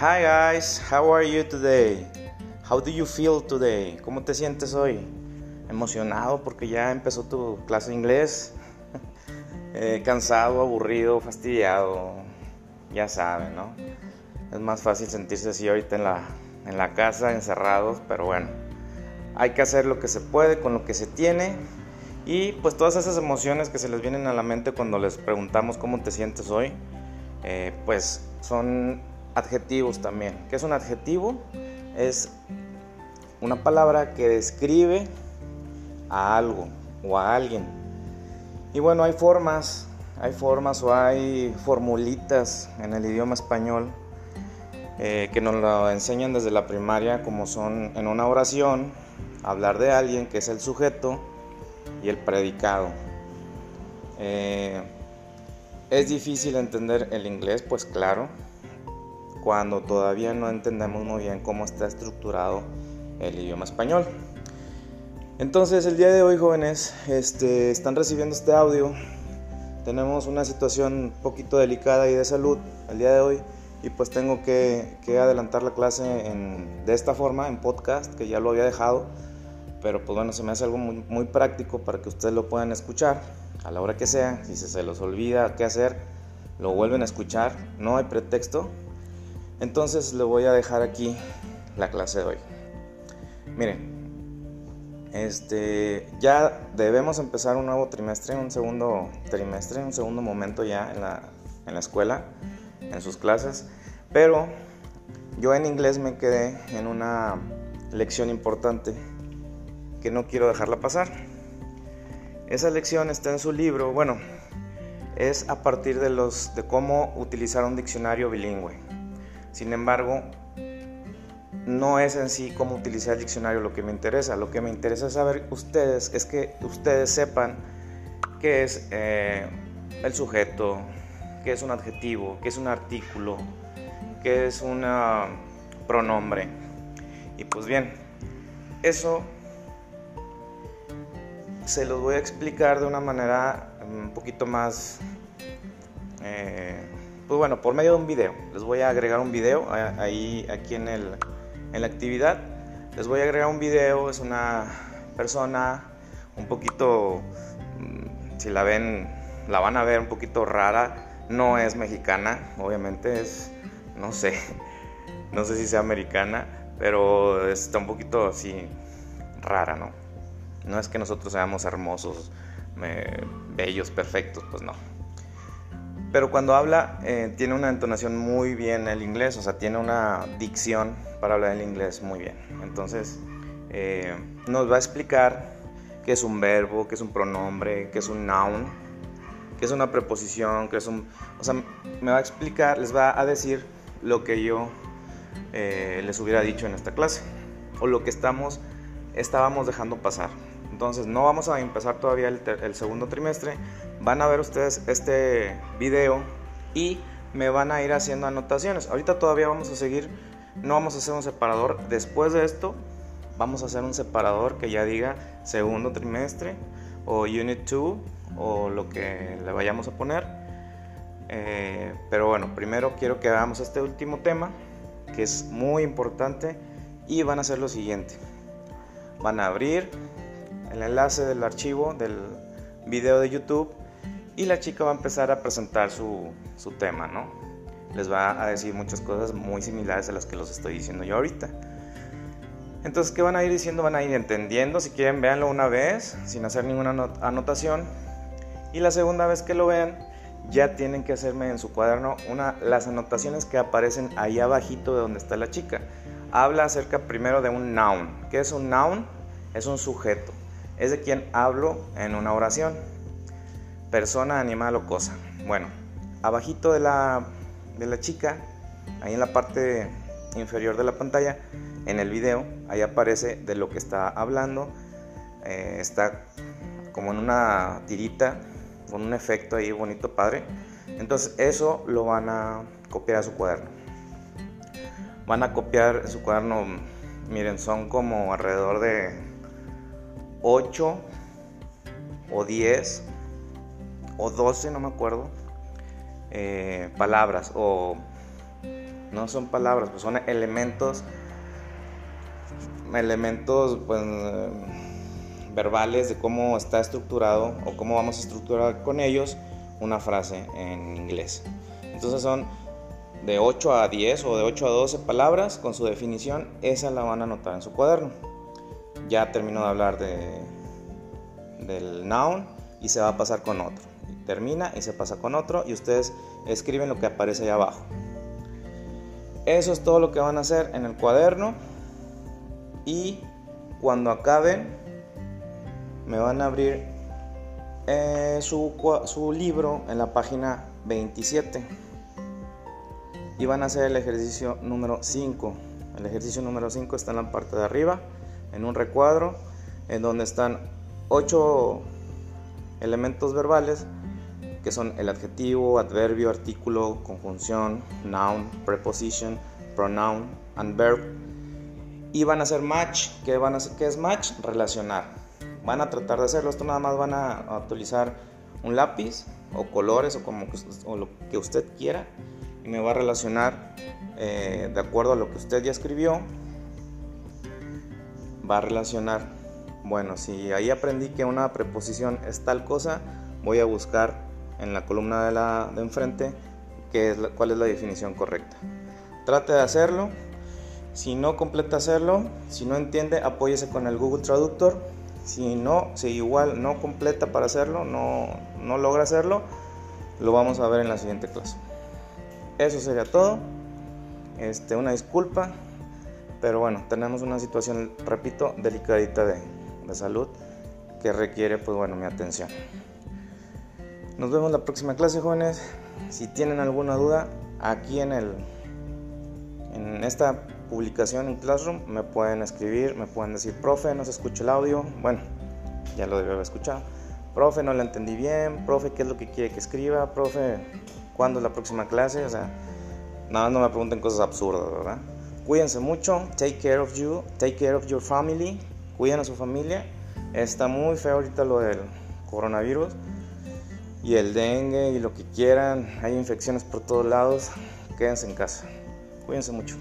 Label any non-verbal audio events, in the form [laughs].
Hi guys, how are you today? How do you feel today? ¿Cómo te sientes hoy? Emocionado porque ya empezó tu clase de inglés. [laughs] eh, cansado, aburrido, fastidiado. Ya saben, ¿no? Es más fácil sentirse así ahorita en la, en la casa, encerrados, pero bueno. Hay que hacer lo que se puede con lo que se tiene. Y pues todas esas emociones que se les vienen a la mente cuando les preguntamos cómo te sientes hoy, eh, pues son adjetivos también. ¿Qué es un adjetivo? Es una palabra que describe a algo o a alguien. Y bueno, hay formas, hay formas o hay formulitas en el idioma español eh, que nos lo enseñan desde la primaria, como son en una oración, hablar de alguien que es el sujeto y el predicado. Eh, es difícil entender el inglés, pues claro, cuando todavía no entendemos muy bien cómo está estructurado el idioma español. Entonces el día de hoy jóvenes este, están recibiendo este audio. Tenemos una situación un poquito delicada y de salud el día de hoy y pues tengo que, adelantar la clase de esta forma, en podcast, que ya lo había dejado. Pero pues bueno, se me hace algo muy, muy práctico para que ustedes lo puedan escuchar a la hora que sea. Si se los olvida qué hacer, lo vuelven a escuchar. No hay pretexto. Entonces le voy a dejar aquí la clase de hoy. Miren, este, ya debemos empezar un nuevo trimestre, un segundo trimestre, un segundo momento ya en la, en la escuela, en sus clases. Pero yo en inglés me quedé en una lección importante que no quiero dejarla pasar. Esa lección está en su libro, bueno, es a partir de, los, de cómo utilizar un diccionario bilingüe. Sin embargo, no es en sí cómo utilizar el diccionario lo que me interesa. Lo que me interesa saber ustedes es que ustedes sepan qué es eh, el sujeto, qué es un adjetivo, qué es un artículo, qué es un pronombre. Y pues bien, eso se los voy a explicar de una manera un poquito más eh, pues bueno, por medio de un video. Les voy a agregar un video ahí, aquí en, el, en la actividad. Les voy a agregar un video, es una persona un poquito, mm, si la ven, la van a ver un poquito rara. No es mexicana, obviamente es, no sé, [laughs] no sé si sea americana, pero está un poquito así rara, ¿no? No es que nosotros seamos hermosos, bellos, perfectos, pues no pero cuando habla eh, tiene una entonación muy bien el inglés, o sea, tiene una dicción para hablar el inglés muy bien. Entonces, eh, nos va a explicar qué es un verbo, qué es un pronombre, qué es un noun, qué es una preposición, qué es un... O sea, me va a explicar, les va a decir lo que yo eh, les hubiera dicho en esta clase, o lo que estamos, estábamos dejando pasar. Entonces no vamos a empezar todavía el, segundo trimestre. Van a ver ustedes este video y me van a ir haciendo anotaciones. Ahorita todavía vamos a seguir, no vamos a hacer un separador. Después de esto vamos a hacer un separador que ya diga segundo trimestre o unit 2 o lo que le vayamos a poner. Eh, pero bueno, primero quiero que hagamos este último tema que es muy importante y van a hacer lo siguiente. Van a abrir el enlace del archivo del video de YouTube y la chica va a empezar a presentar su, su tema, ¿no? Les va a decir muchas cosas muy similares a las que los estoy diciendo yo ahorita. Entonces, ¿qué van a ir diciendo? Van a ir entendiendo. Si quieren, véanlo una vez, sin hacer ninguna anotación. Y la segunda vez que lo vean, ya tienen que hacerme en su cuaderno una, las anotaciones que aparecen ahí abajito de donde está la chica. Habla acerca primero de un noun. ¿Qué es un noun? Es un sujeto es de quien hablo en una oración. Persona, animal o cosa. Bueno, abajito de la, de la chica, ahí en la parte inferior de la pantalla, en el video, ahí aparece de lo que está hablando. Eh, está como en una tirita, con un efecto ahí bonito, padre. Entonces eso lo van a copiar a su cuaderno. Van a copiar su cuaderno, miren, son como alrededor de 8 o 10 o 12, no me acuerdo, eh, palabras o no son palabras, pues son elementos, elementos pues, verbales de cómo está estructurado o cómo vamos a estructurar con ellos una frase en inglés. Entonces son de 8 a 10 o de 8 a 12 palabras con su definición, esa la van a anotar en su cuaderno. Ya terminó de hablar de, del noun y se va a pasar con otro. Termina y se pasa con otro y ustedes escriben lo que aparece ahí abajo. Eso es todo lo que van a hacer en el cuaderno y cuando acaben me van a abrir eh, su, su libro en la página 27 y van a hacer el ejercicio número 5. El ejercicio número 5 está en la parte de arriba, en un recuadro, en donde están 8 elementos verbales que son el adjetivo, adverbio, artículo, conjunción, noun, preposition, pronoun and verb. Y van a hacer match. ¿Qué, van a hacer? ¿Qué es match? Relacionar. Van a tratar de hacerlo. Esto nada más van a, utilizar un lápiz o colores o, como, o lo que usted quiera y me va a relacionar eh, de acuerdo a lo que usted ya escribió. Va a relacionar, bueno, si ahí aprendí que una preposición es tal cosa, voy a buscar en la columna de, la, de enfrente qué es cuál es la definición correcta. Trate de hacerlo. Si no completa hacerlo, si no entiende, apóyese con el Google Traductor. Si no, si igual no completa para hacerlo, no, no logra hacerlo, lo vamos a ver en la siguiente clase. Eso sería todo. Este, una disculpa, pero bueno, tenemos una situación, repito, delicadita de, de salud que requiere, pues bueno, mi atención. Nos vemos la próxima clase, jóvenes. Si tienen alguna duda, aquí en el en esta publicación en Classroom me pueden escribir, me pueden decir, profe, no se escucha el audio. Bueno, ya lo debe haber escuchado. Profe, no lo entendí bien. Profe, ¿qué es lo que quiere que escriba? Profe, cuándo es la próxima clase, o sea, nada no me pregunten cosas absurdas, ¿verdad? Cuídense mucho, take care of you, take care of your family, cuiden a su familia. Está muy feo ahorita lo del coronavirus y el dengue y lo que quieran, hay infecciones por todos lados, quédense en casa. Cuídense mucho.